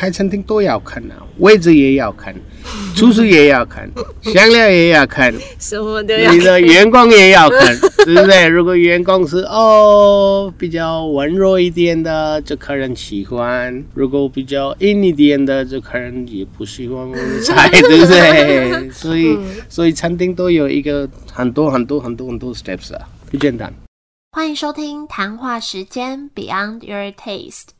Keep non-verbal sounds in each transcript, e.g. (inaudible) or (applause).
开餐厅都要看啊，位置也要看，(laughs) 厨师也要看，香料也要看，什么都要你的员工也要看，(laughs) 对不对？如果员工是哦比较温柔一点的，就客人喜欢；如果比较硬一点的，就客人也不喜欢我们的菜，对不对？(laughs) 所以，所以餐厅都有一个很多很多很多很多 steps 啊，不简单。欢迎收听谈话时间 Beyond Your Taste。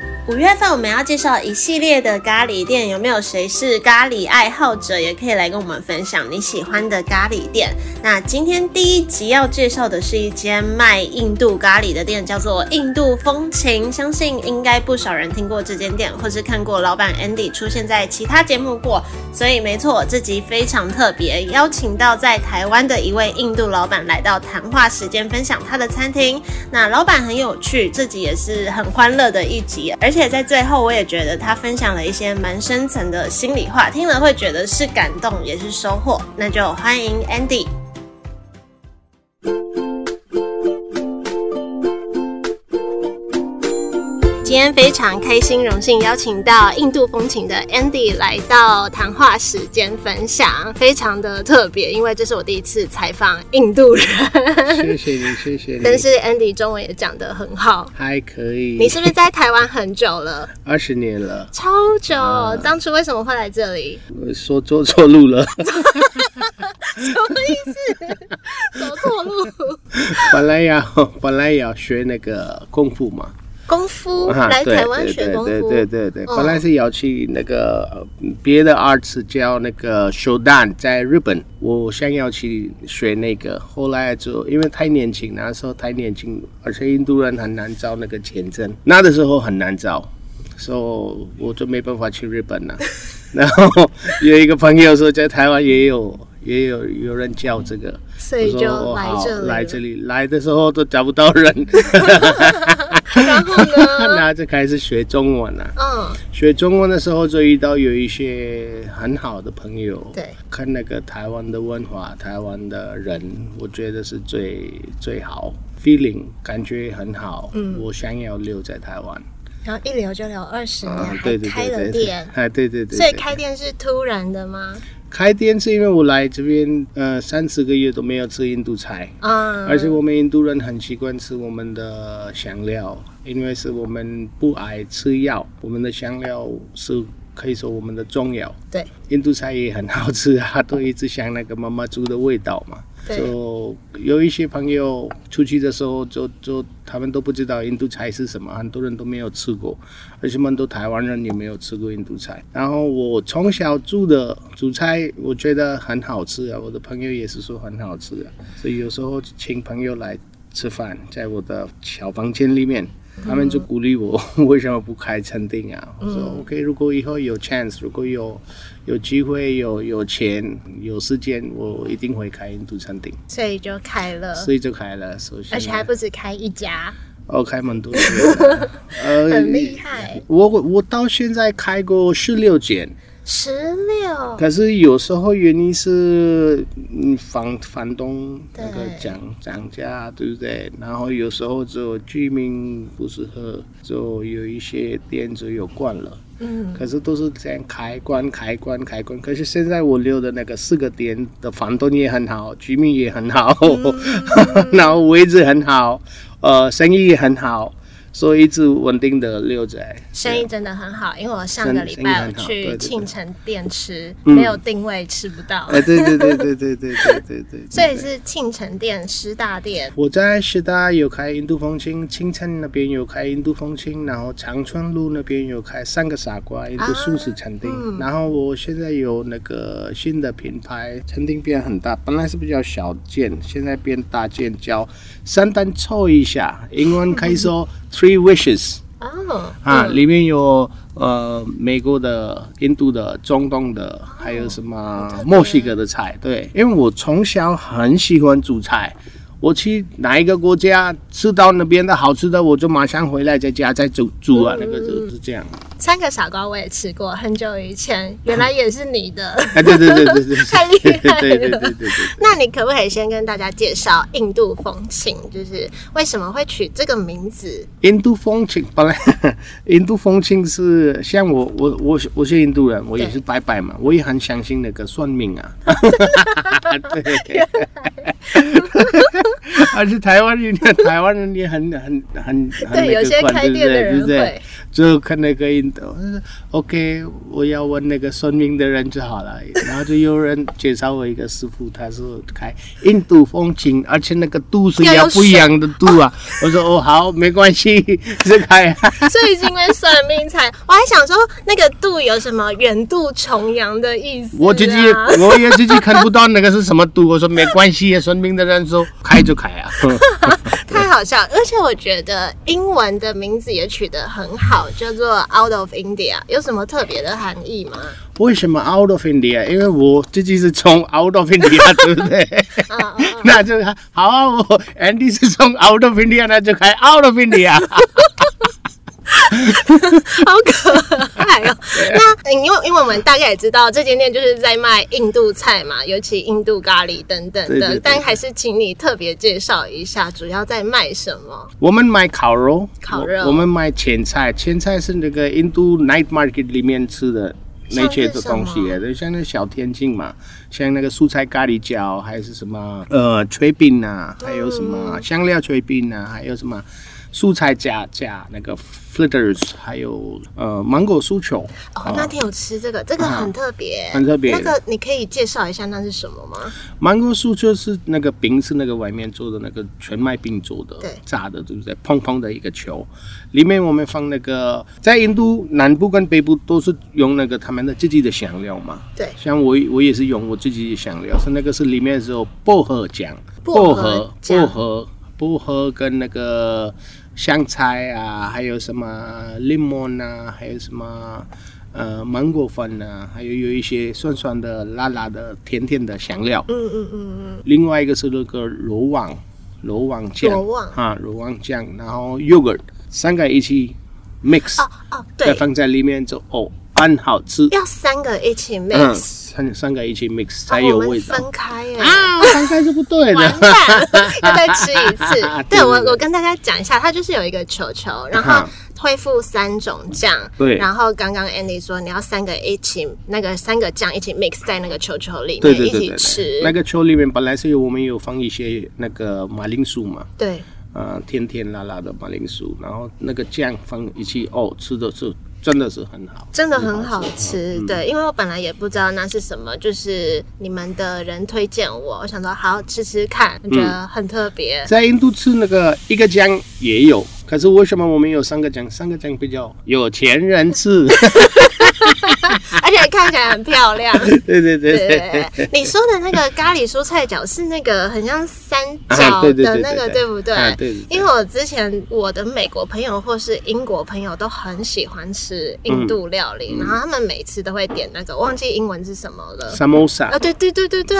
五月份我们要介绍一系列的咖喱店，有没有谁是咖喱爱好者？也可以来跟我们分享你喜欢的咖喱店。那今天第一集要介绍的是一间卖印度咖喱的店，叫做印度风情。相信应该不少人听过这间店，或是看过老板 Andy 出现在其他节目过。所以没错，这集非常特别，邀请到在台湾的一位印度老板来到谈话时间，分享他的餐厅。那老板很有趣，这集也是很欢乐的一集，而而。且在最后，我也觉得他分享了一些蛮深层的心里话，听了会觉得是感动，也是收获。那就欢迎 Andy。今天非常开心，荣幸邀请到印度风情的 Andy 来到谈话时间分享，非常的特别，因为这是我第一次采访印度人。谢谢你，谢谢你。但是 Andy 中文也讲得很好，还可以。你是不是在台湾很久了？二十年了，超久。当初为什么会来这里？说走错路了。(laughs) 什么意思？(laughs) 走错路？本来要本来要学那个功夫嘛。功夫来台湾学功夫，对对对对，本来是要去那个别的二次教那个手段，在日本，我想要去学那个，后来就因为太年轻，那时候太年轻，而且印度人很难招那个签证，那的时候很难招，所以我就没办法去日本了。(laughs) 然后有一个朋友说，在台湾也有也有有人叫这个，所以就来这里。来这里来的时候都找不到人。然后呢？(laughs) 那就开始学中文了。嗯，学中文的时候就遇到有一些很好的朋友。对，看那个台湾的文化，台湾的人，我觉得是最最好，feeling 感觉很好。嗯，我想要留在台湾。然后一留就留二十年，还开了店。哎，对对对。所以开店是突然的吗？开店是因为我来这边，呃，三四个月都没有吃印度菜啊，而且我们印度人很习惯吃我们的香料，因为是我们不爱吃药，我们的香料是可以说我们的中药。对，印度菜也很好吃啊，都一直想那个妈妈煮的味道嘛。就有一些朋友出去的时候，就就他们都不知道印度菜是什么，很多人都没有吃过，而且很多台湾人也没有吃过印度菜。然后我从小煮的煮菜，我觉得很好吃啊，我的朋友也是说很好吃啊，所以有时候请朋友来吃饭，在我的小房间里面。他们就鼓励我，(laughs) 为什么不开餐厅啊？我说 OK，如果以后有 chance，如果有有机会、有有钱、有时间，我一定会开印度餐厅。所以就开了，所以就开了，而且还不止开一家，哦，开蛮多的，(laughs) 很厉害。我我到现在开过十六间。十六，可是有时候原因是嗯房房东那个涨涨价，对不对？然后有时候就居民不适合，就有一些店就有关了。嗯，可是都是这样开关开关开关。可是现在我留的那个四个点的房东也很好，居民也很好，(laughs) 然后位置很好，呃，生意也很好。所以一直稳定的留在，生意真的很好，因为我上个礼拜有去庆城店吃，没有定位吃不到。哎，对对对对对对对对对。(laughs) 所以是庆城店师大店。我在师大有开印度风情，庆城那边有开印度风情，然后长春路那边有开三个傻瓜印度素食餐厅。然后我现在有那个新的品牌，餐厅变很大，本来是比较小件，现在变大件，叫三单凑一下，英文可以说。(laughs) Three wishes 哦，啊，里面有呃美国的、印度的、中东的，还有什么墨西哥的菜。对，因为我从小很喜欢煮菜，我去哪一个国家吃到那边的好吃的，我就马上回来在家再煮煮啊，那个就是这样。三个傻瓜我也吃过，很久以前，原来也是你的。(laughs) 哎，对对对对对，(laughs) 太厉害了对对对对对。那你可不可以先跟大家介绍印度风情，就是为什么会取这个名字？印度风情本来，(laughs) 印度风情是像我我我我是印度人，我也是拜拜嘛，我也很相信那个算命啊。对，(laughs) 而是台湾人，台湾人也很很很很对，有些开店的人会。就看那个印度，OK，我要问那个算命的人就好了。然后就有人介绍我一个师傅，他说开印度风情，而且那个度是要不一样的度啊。我说哦好，没关系，就开。所以是因为算命才，我还想说那个度有什么远渡重洋的意思。我自己我也自己看不到那个是什么度。我说没关系，算命的人说开就开啊。(laughs) 太好笑，而且我觉得英文的名字也取得很好，叫做 Out of India，有什么特别的含义吗？为什么 Out of India？因为我自己是从 Out of India，(laughs) 对不对？(laughs) 那就好啊，我 Andy 是从 Out of India，那就开 Out of India。好可 (laughs) 那因为因为我们大概也知道这间店就是在卖印度菜嘛，尤其印度咖喱等等的，但还是请你特别介绍一下，主要在卖什么？我们卖烤肉，烤肉，我们卖前菜，前菜是那个印度 night market 里面吃的那些的东西，就，像那小天津嘛，像那个蔬菜咖喱饺，还是什么呃炊饼啊，还有什么香料炊饼啊，还有什么。蔬菜加加那个 flitters，还有呃芒果酥球。哦，那天有吃这个，这个很特别，很特别。那个你可以介绍一下那是什么吗？芒果酥就是那个饼是那个外面做的那个全麦饼做的，对，炸的对不对？蓬蓬的一个球，里面我们放那个，在印度南部跟北部都是用那个他们的自己的香料嘛。对，像我我也是用我自己的香料，是那个是里面是有薄荷酱，薄荷薄荷薄荷跟那个。香菜啊，还有什么柠檬啊，还有什么呃芒果粉啊，还有有一些酸酸的、辣辣的、甜甜的香料。嗯嗯嗯嗯。另外一个是那个罗网罗网酱，罗网啊罗网酱，然后 yogurt 三个一起 mix，哦哦对，放在里面就哦很好吃。要三个一起 mix。三三个一起 mix 才有味道。分开耶啊，分开是不对的。(laughs) 要再吃一次。(laughs) 对我，我跟大家讲一下，它就是有一个球球，然后恢复三种酱。对。然后刚刚 Andy 说你要三个一起，那个三个酱一起 mix 在那个球球里面一起吃。那个球里面本来是有我们有放一些那个马铃薯嘛。对。呃，甜甜辣辣的马铃薯，然后那个酱放一起哦，吃的是。真的是很好，真的很好吃。对，因为我本来也不知道那是什么，就是你们的人推荐我，我想说好吃吃看，我觉得很特别。在印度吃那个一个姜也有，可是为什么我们有三个姜？三个姜比较有钱人吃。(laughs) (laughs) 而且看起来很漂亮。(laughs) 对对对对。你说的那个咖喱蔬菜饺是那个很像三角的那个，对不对？对。因为我之前我的美国朋友或是英国朋友都很喜欢吃印度料理，然后他们每次都会点那个，忘记英文是什么了。samosa。啊，对对对对对。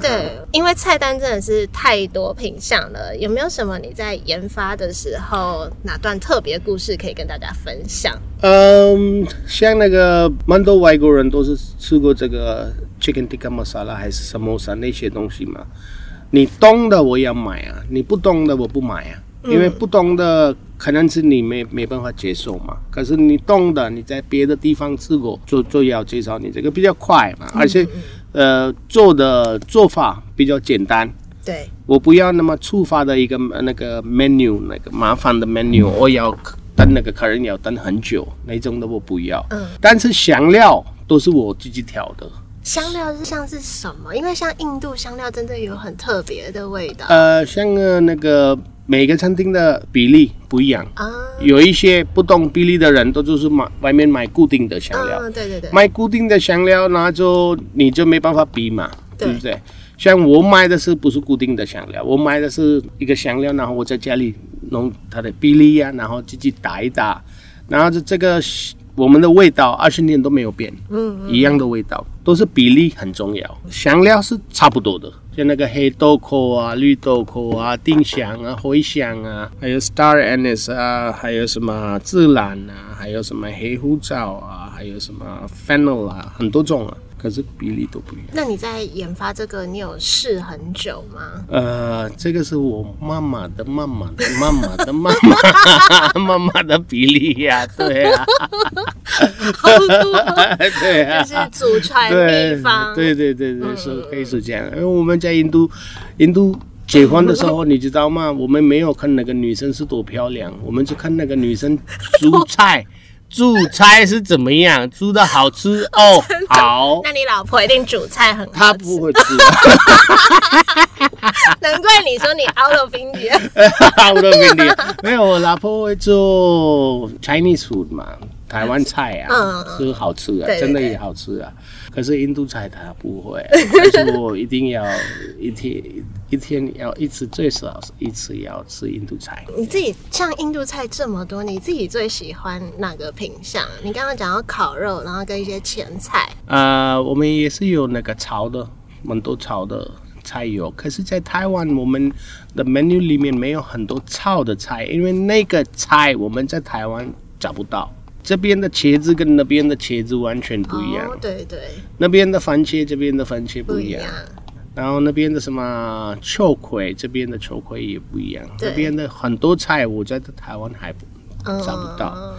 对，因为菜单真的是太多品相了，有没有什么你在研发的时候哪段特别故事可以跟大家分享？嗯，像那个。蛮多外国人都是吃过这个 chicken tikka masala 还是什么啥那些东西嘛？你懂的我要买啊，你不懂的我不买啊，因为不懂的可能是你没没办法接受嘛。可是你懂的，你在别的地方吃过，就就要介绍你这个比较快嘛，而且呃做的做法比较简单。对，我不要那么触发的一个那个 menu，那个麻烦的 menu，我要。等那个客人要等很久，那种的我不要。嗯，但是香料都是我自己调的。香料是像是什么？因为像印度香料真的有很特别的味道。呃，像那个每个餐厅的比例不一样啊。有一些不懂比例的人都就是买外面买固定的香料。嗯，对对对。买固定的香料，那就你就没办法比嘛，对不对？像我买的是不是固定的香料？我买的是一个香料，然后我在家里。弄它的比例呀，然后自己打一打，然后这这个我们的味道二十年都没有变，嗯，一样的味道，都是比例很重要。香料是差不多的，像那个黑豆蔻啊、绿豆蔻啊、丁香啊、茴香啊，还有 star anise 啊，还有什么孜然啊，还有什么黑胡椒啊，还有什么 fennel 啊，很多种啊。可是比例都不一样。那你在研发这个，你有试很久吗？呃，这个是我妈妈的妈妈的妈妈的妈妈 (laughs) 妈妈的比例呀，对啊，好多，(laughs) 对啊，就是祖传秘方，对对对对，是可以是这样。因为我们在印度，印度结婚的时候，你知道吗？我们没有看那个女生是多漂亮，我们就看那个女生煮菜。煮菜是怎么样？煮的好吃 (laughs) 哦，好。那你老婆一定煮菜很好吃。她不会吃。(laughs) 难怪你说你 out of India，out (laughs) of India。没有，我老婆会做 Chinese food 嘛，台湾菜啊，是好吃啊，真的也好吃啊。可是印度菜他不会，但是我一定要一天一天要一次最少一次要吃印度菜。你自己像印度菜这么多，你自己最喜欢哪个品相？你刚刚讲到烤肉，然后跟一些前菜。呃，我们也是有那个炒的，蛮多炒的菜有。可是，在台湾我们的 menu 里面没有很多炒的菜，因为那个菜我们在台湾找不到。这边的茄子跟那边的茄子完全不一样。对对。那边的番茄，这边的番茄不一样。然后那边的什么秋葵，这边的秋葵也不一样。这边的很多菜，我在台湾还找不到。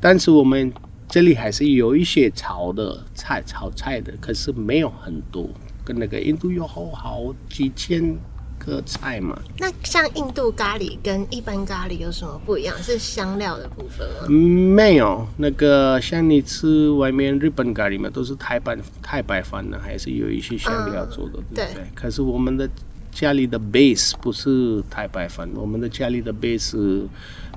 但是我们这里还是有一些炒的菜，炒菜的，可是没有很多。跟那个印度有好好几千。个菜嘛，那像印度咖喱跟一般咖喱有什么不一样？是香料的部分吗？没有，那个像你吃外面日本咖喱嘛，都是太白太白饭的，还是有一些香料做的，对不对？可是我们的家里的 base 不是太白饭，我们的家里的 base 是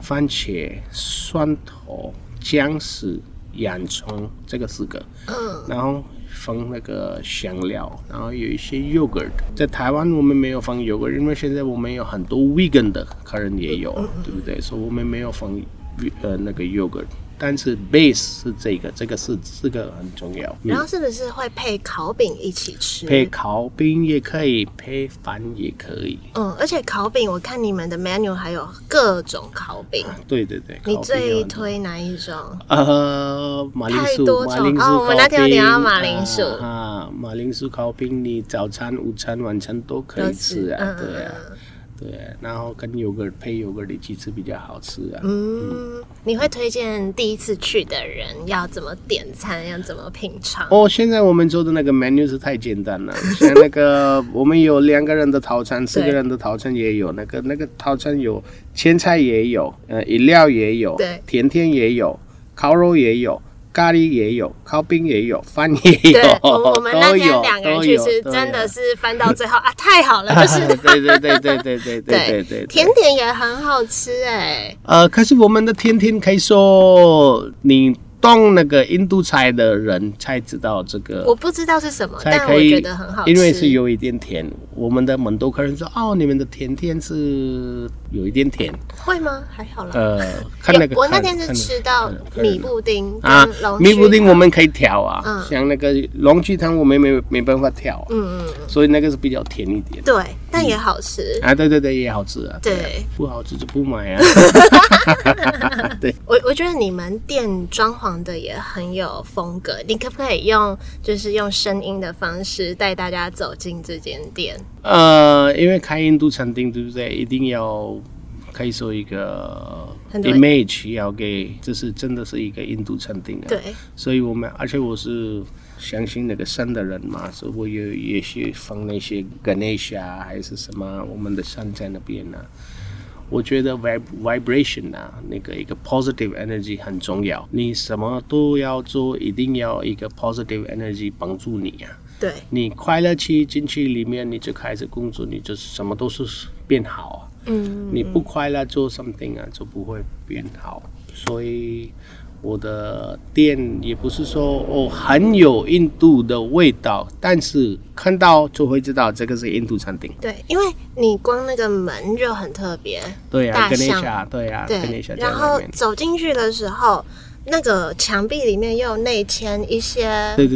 番茄、蒜头、姜丝、洋葱，这个四个，嗯，然后。放那个香料，然后有一些 yogurt，在台湾我们没有放 yogurt，因为现在我们有很多 vegan 的客人也有，对不对？所以我们没有放呃那个 yogurt。但是 base 是这个，这个是这个很重要。然后是不是会配烤饼一起吃？配烤饼也可以，配饭也可以。嗯，而且烤饼，我看你们的 menu 还有各种烤饼。对对对。你最推哪一种？呃，马铃薯。马铃薯哦，我们那天有点到马铃薯啊，马铃薯烤饼，你早餐、午餐、晚餐都可以吃啊，对啊。对，然后跟有个配有个的鸡翅比较好吃啊。嗯，你会推荐第一次去的人要怎么点餐，要怎么品尝？哦，现在我们做的那个 menu 是太简单了，(laughs) 像那个我们有两个人的套餐，四个人的套餐也有，那个那个套餐有前菜也有，呃，饮料也有，对，甜甜也有，烤肉也有。咖喱也有，烤饼也有，饭也有，我们那天两个人去吃，真的是翻到最后啊，(laughs) 太好了，就是。(laughs) 对对对对对对对对。甜点也很好吃哎。呃，可是我们的甜甜可以说你。懂那个印度菜的人才知道这个，我不知道是什么，但我觉得很好吃，因为是有一点甜。我们的很多客人说：“哦，你们的甜甜是有一点甜，会吗？还好啦。呃，看那个，我那天是吃到米布丁啊，米布丁我们可以调啊，像那个龙须汤我们没没办法调，嗯嗯，所以那个是比较甜一点，对，但也好吃啊，对对对，也好吃啊，对，不好吃就不买啊。(laughs) 对，我我觉得你们店装潢。的也很有风格，你可不可以用就是用声音的方式带大家走进这间店？呃，因为开印度餐厅，对不对？一定要可以说一个 image 要给，这是真的是一个印度餐厅啊。对，所以我们而且我是相信那个山的人嘛，所以我有也许放那些 Ganesh 啊，还是什么，我们的山在那边呢。我觉得 vib vibration 啊，那个一个 positive energy 很重要。你什么都要做，一定要一个 positive energy 帮助你啊。对，你快乐期进去里面，你就开始工作，你就什么都是变好啊。嗯，你不快乐做 something 啊，就不会变好。所以。我的店也不是说哦很有印度的味道，但是看到就会知道这个是印度餐厅。对，因为你光那个门就很特别。对啊，跟那下，对啊，对。然后走进去的时候，那个墙壁里面又有内嵌一些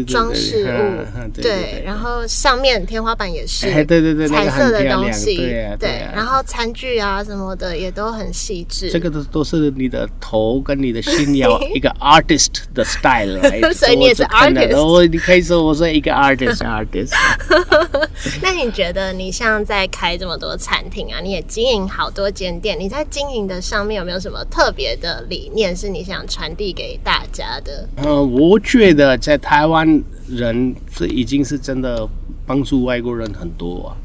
装饰嗯物嗯，对然后上面天花板也是哎对对对彩色的东西，对然后餐具啊什么的也都很细致。这个都都是你的头跟你的心要一个 (laughs) artist 的 style 来，(laughs) 所以你也是 artist 我你可以说我是一个 (laughs) artist artist。那你觉得你像在开这么多餐厅啊，你也经营好多间店，你在经营的上面有没有什么特别的理念是你想传递给大家的？呃，我觉得在台湾人是已经是真的帮助外国人很多啊。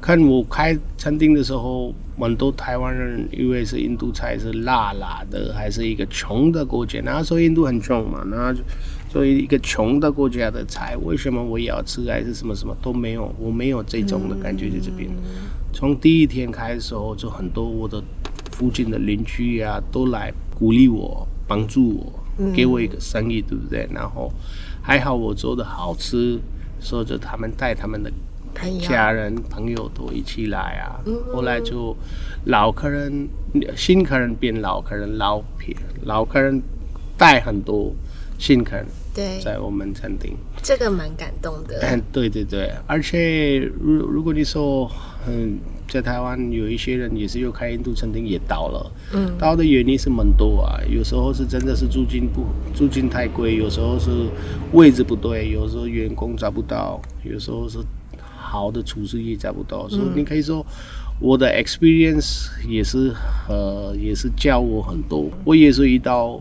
看我开餐厅的时候，很多台湾人以为是印度菜是辣辣的，还是一个穷的国家。那时候印度很穷嘛，然后就作为一个穷的国家的菜，为什么我也要吃？还是什么什么都没有，我没有这种的感觉在这边。从第一天开始的时候，就很多我的附近的邻居啊，都来鼓励我、帮助我，给我一个生意，对不对？然后还好我做的好吃，所以就他们带他们的家人、朋友都一起来啊。后来就老客人、新客人变老客人，老客人带很多新客人对，在我们餐厅。这个蛮感动的。(laughs) 嗯，对对对，而且如如果你说，嗯，在台湾有一些人也是又开印度餐厅也倒了，嗯，倒的原因是蛮多啊，有时候是真的是租金不租金太贵，有时候是位置不对，有时候员工找不到，有时候是好的厨师也找不到，所以你可以说。我的 experience 也是呃，也是教我很多。我也是遇到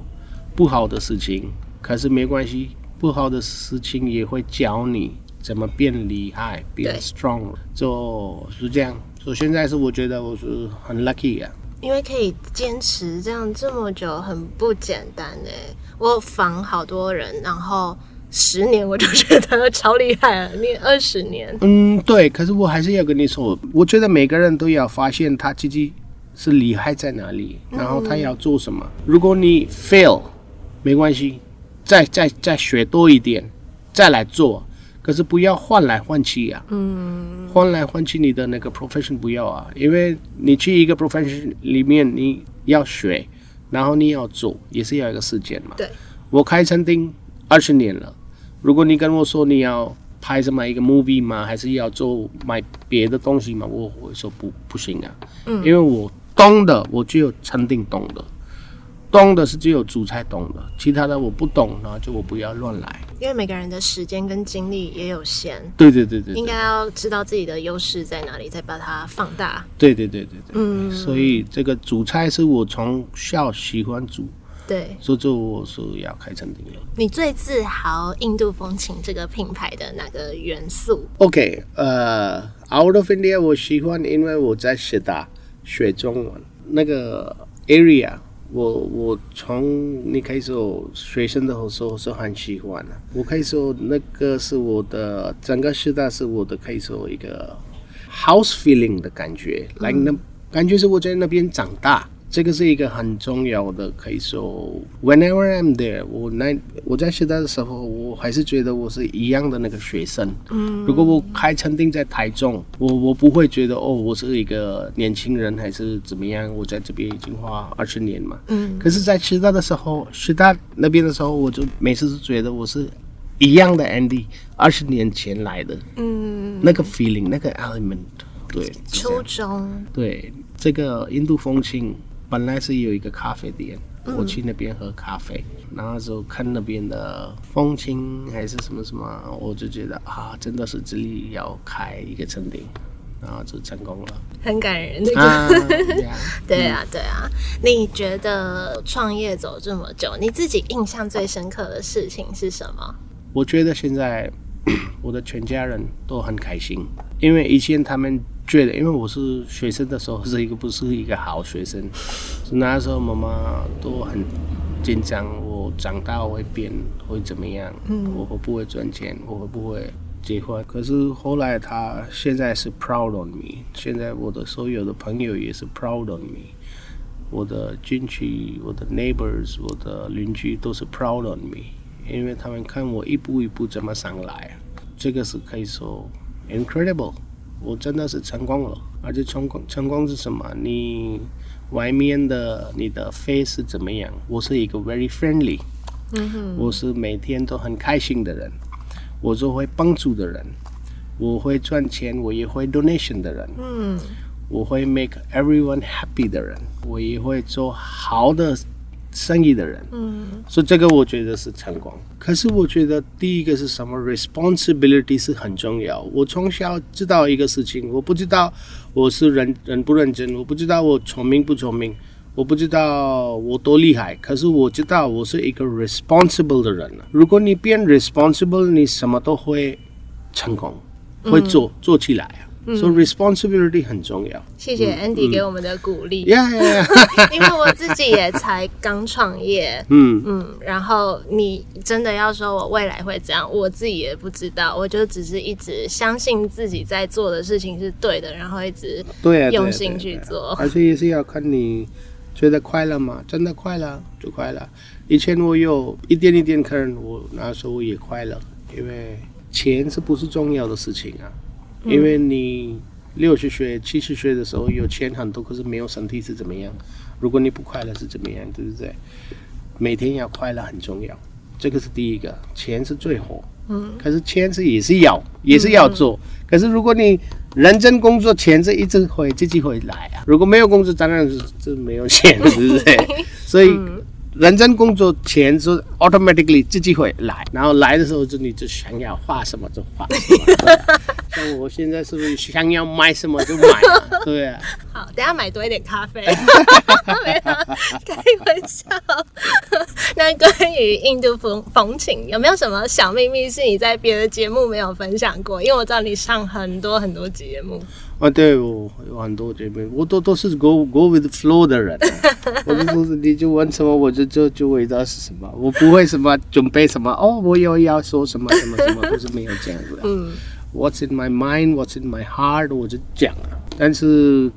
不好的事情，可是没关系，不好的事情也会教你怎么变厉害，变 strong，就是这样。所以现在是我觉得我是很 lucky 啊。因为可以坚持这样这么久，很不简单哎。我访好多人，然后十年我就觉得超厉害了，你二十年，嗯，对。可是我还是要跟你说，我觉得每个人都要发现他自己是厉害在哪里，然后他要做什么。如果你 fail，没关系，再再再学多一点，再来做。可是不要换来换去啊，嗯，换来换去你的那个 profession 不要啊，因为你去一个 profession 里面你要学，然后你要做，也是要一个时间嘛。对，我开餐厅二十年了，如果你跟我说你要拍什么一个 movie 吗？还是要做买别的东西吗？我会说不不行啊，嗯，因为我懂的我只有餐厅懂的，懂的是只有主菜懂的，其他的我不懂，然后就我不要乱来。因为每个人的时间跟精力也有限，对对对对对应该要知道自己的优势在哪里，再把它放大。对对对对对，嗯，所以这个煮菜是我从小喜欢煮，对所以就我是要开餐厅了。你最自豪印度风情这个品牌的哪个元素？OK，呃、o u t of India 我喜欢，因为我在师大学中文，那个 area 我我从你可以说学生的时候是很喜欢的，我可以说那个是我的整个师大是我的可以说一个 house feeling 的感觉，来、那感觉是我在那边长大。这个是一个很重要的，可以说，whenever I'm there，我那我在师大的时候，我还是觉得我是一样的那个学生。嗯，如果我开餐厅在台中，我我不会觉得哦，我是一个年轻人还是怎么样，我在这边已经花二十年嘛。嗯，可是，在师大的时候，师大那边的时候，我就每次都觉得我是一样的 Andy，二十年前来的。嗯，那个 feeling，那个 element，对，初样中对，这个印度风情本来是有一个咖啡店，我去那边喝咖啡，然后就看那边的风情还是什么什么，我就觉得啊，真的是这里要开一个餐厅，然后就成功了。很感人，那个、啊，(laughs) 对啊，对啊。你觉得创业走这么久，你自己印象最深刻的事情是什么？我觉得现在 (coughs) 我的全家人都很开心，因为以前他们觉得，因为我是学生的时候是一个不是一个好学生，是那时候妈妈都很紧张，我长大会变会怎么样？嗯，我会不会赚钱？我会不会结婚？可是后来他现在是 proud on me，现在我的所有的朋友也是 proud on me。我的亲戚、我的 neighbors、我的邻居都是 proud on me，因为他们看我一步一步怎么上来，这个是可以说 incredible，我真的是成功了。而且成功成功是什么？你外面的你的 face 是怎么样？我是一个 very friendly，嗯哼，我是每天都很开心的人，我是会帮助的人，我会赚钱，我也会 donation 的人。嗯，我会 make everyone happy 的人，我也会做好的。生意的人，嗯，所以这个我觉得是成功。可是我觉得第一个是什么？responsibility 是很重要。我从小知道一个事情，我不知道我是认认不认真，我不知道我聪明不聪明，我不知道我多厉害。可是我知道我是一个 responsible 的人。如果你变 responsible，你什么都会成功，会做做起来啊。所以 responsibility 很重要。谢谢 Andy 给我们的鼓励。Yeah, yeah. (laughs) 因为我自己也才刚创业。(laughs) 嗯嗯。然后你真的要说我未来会怎样，我自己也不知道。我就只是一直相信自己在做的事情是对的，然后一直对用心去做。而且也是要看你觉得快乐吗？真的快乐就快乐。以前我有一点一点客人，我那时候也快乐，因为钱是不是重要的事情啊？因为你六十岁、七十岁的时候有钱很多，可是没有身体是怎么样？如果你不快乐是怎么样？对不对？每天要快乐很重要，这个是第一个。钱是最火，嗯，可是钱是也是要，也是要做。可是如果你认真工作，钱是一直会自己会来啊。如果没有工作，当然是这没有钱，对不对？所以。认真工作，前是 automatically 自己会来，然后来的时候就你就想要画什么就画。(laughs) 像我现在是不是想要买什么就买？(laughs) 对啊。好，等下买多一点咖啡。(laughs) 没有，开玩笑。那关于印度风风情，有没有什么小秘密是你在别的节目没有分享过？因为我知道你上很多很多节目。啊，对我有很多这边，我都都是 go go with flow 的人，(laughs) 我就是你就问什么我就就就回答是什么，我不会什么准备什么哦，我又要说什么什么什么都是没有这样子的。嗯，(laughs) What's in my mind, What's in my heart，我就讲了。但是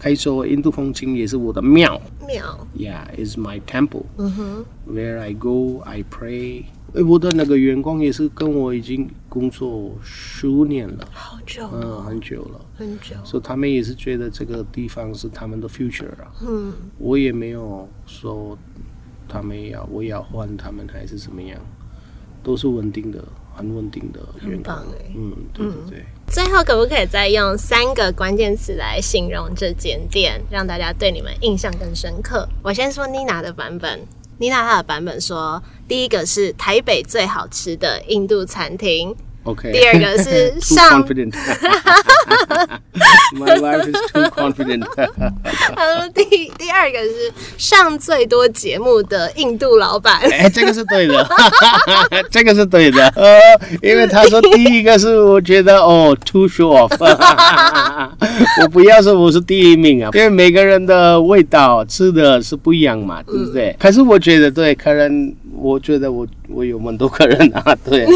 可以说印度风情也是我的庙。庙。Yeah，is my temple. 嗯哼。Where I go, I pray. 哎，我的那个员工也是跟我已经工作十五年了，好久，嗯，很久了，很久。所以他们也是觉得这个地方是他们的 future 啊。嗯，我也没有说他们要我要换他们还是怎么样，都是稳定的，很稳定的员工。嗯，对对对。最后可不可以再用三个关键词来形容这间店，让大家对你们印象更深刻？我先说妮娜的版本。妮娜她的版本说，第一个是台北最好吃的印度餐厅。OK。第二个是 (laughs) 上。(laughs) My life is too confident。(laughs) 他说第第二个是上最多节目的印度老板。哎，这个是对的，这个是对的。呃，因为他说第一个是我觉得哦，too short。我不要说我是第一名啊，因为每个人的味道吃的是不一样嘛，对不对？可是我觉得对客人。我觉得我我有蛮多客人 (laughs) (laughs) (laughs) 啊，对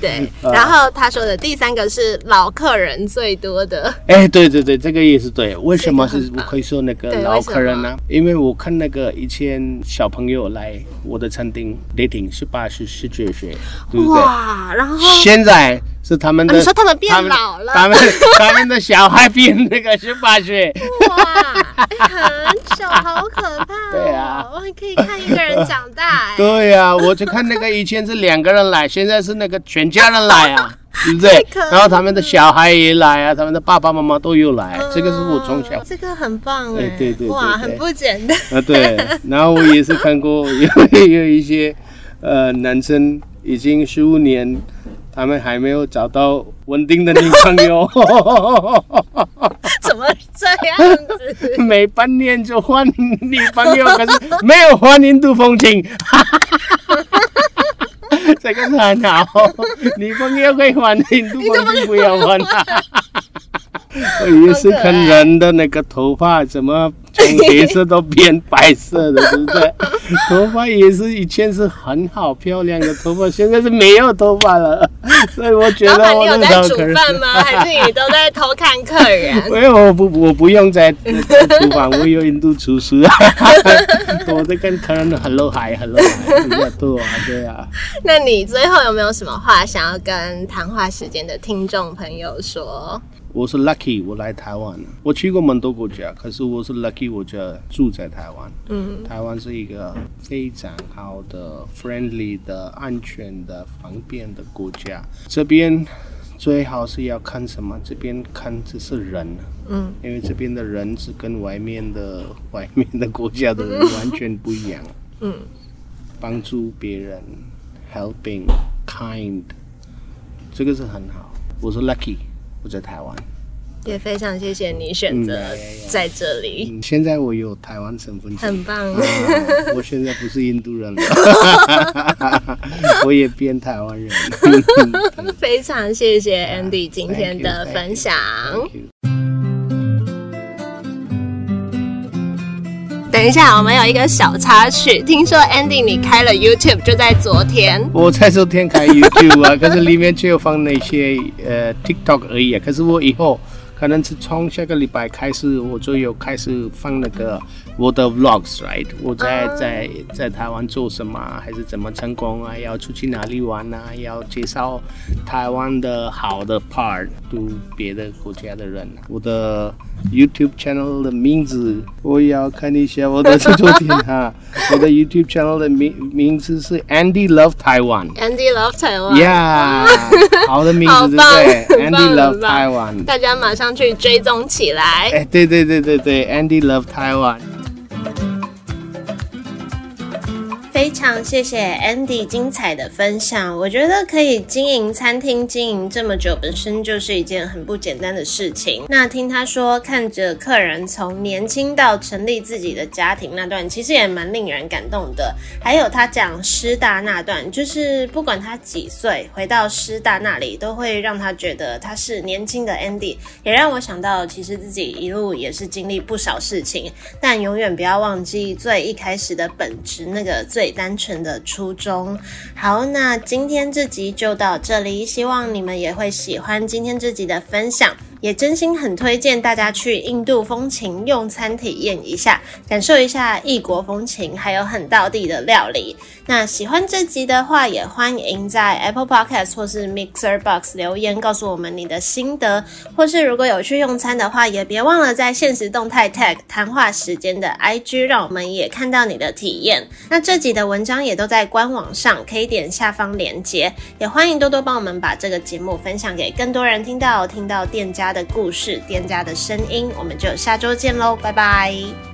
对。然后他说的第三个是老客人最多的。哎，对对对，这个也是对。为什么是我可以说那个老客人呢？因为我看那个以前小朋友来我的餐厅 dating 十八岁、十九岁，对不对？哇，然后现在。是他们的，你说他们变老了，他们他们的小孩变那个十八岁，哇，很小，好可怕。(laughs) 对啊，我可以看一个人长大。对呀，我就看那个以前是两个人来，现在是那个全家人来啊，(laughs) 对不对？然后他们的小孩也来啊，他们的爸爸妈妈都有来，这个是我从小，这个很棒哎，对对，哇，很不简单啊。对，然后我也是看过有有一些呃男生已经十五年。他们还没有找到稳定的女朋友，(laughs) 怎么这样子？(laughs) 每半年就换女朋友，可是没有换印度风情，(laughs) 这个是很好。女朋友可以换印度风情，不要换。我也是看人的那个头发怎么。从黑色都变白色的，对不对？(laughs) 头发也是以前是很好漂亮的头发，现在是没有头发了。(laughs) 所以我觉得我有在煮饭吗？还是你都在偷看客人？(laughs) 没有，我不，我不用在厨房，我有印度厨师。我在跟客人 hello hi hello hi 比较多啊，对啊。那你最后有没有什么话想要跟谈话时间的听众朋友说？我是 lucky，我来台湾了。我去过蛮多国家，可是我是 lucky，我就住在台湾。嗯，台湾是一个非常好的、friendly 的、安全的、方便的国家。这边最好是要看什么？这边看这是人。嗯，因为这边的人是跟外面的、外面的国家的人完全不一样。嗯，帮助别人，helping kind，这个是很好。我是 lucky。我在台湾，也非常谢谢你选择在这里。现在我有台湾身份证，很棒。(laughs) 我现在不是印度人了，我也变台湾人。(laughs) 非常谢谢 Andy 今天的分享。等一下，我们有一个小插曲。听说 Andy 你开了 YouTube，就在昨天。我在昨天开 YouTube 啊，(laughs) 可是里面只有放那些呃 TikTok 而已啊。可是我以后可能是从下个礼拜开始，我就有开始放那个我的 Vlogs，right？我在在在台湾做什么，还是怎么成功啊？要出去哪里玩啊？要介绍台湾的好的 part，对别的国家的人。我的。YouTube channel 的名字，我要看一下我的制作点哈。我的 YouTube channel 的名名字是 Andy Love Taiwan。Andy Love Taiwan。Yeah，好的名字对不对？Andy Love Taiwan。大家马上去追踪起来。哎，对对对对对，Andy Love Taiwan。非常谢谢 Andy 精彩的分享。我觉得可以经营餐厅经营这么久，本身就是一件很不简单的事情。那听他说，看着客人从年轻到成立自己的家庭那段，其实也蛮令人感动的。还有他讲师大那段，就是不管他几岁，回到师大那里，都会让他觉得他是年轻的 Andy，也让我想到，其实自己一路也是经历不少事情，但永远不要忘记最一开始的本质，那个最。单纯的初衷。好，那今天这集就到这里，希望你们也会喜欢今天这集的分享。也真心很推荐大家去印度风情用餐体验一下，感受一下异国风情，还有很道地的料理。那喜欢这集的话，也欢迎在 Apple Podcast 或是 Mixer Box 留言告诉我们你的心得，或是如果有去用餐的话，也别忘了在现实动态 tag 谈话时间的 IG，让我们也看到你的体验。那这集的文章也都在官网上，可以点下方链接，也欢迎多多帮我们把这个节目分享给更多人听到，听到店家的故事，店家的声音，我们就下周见喽，拜拜。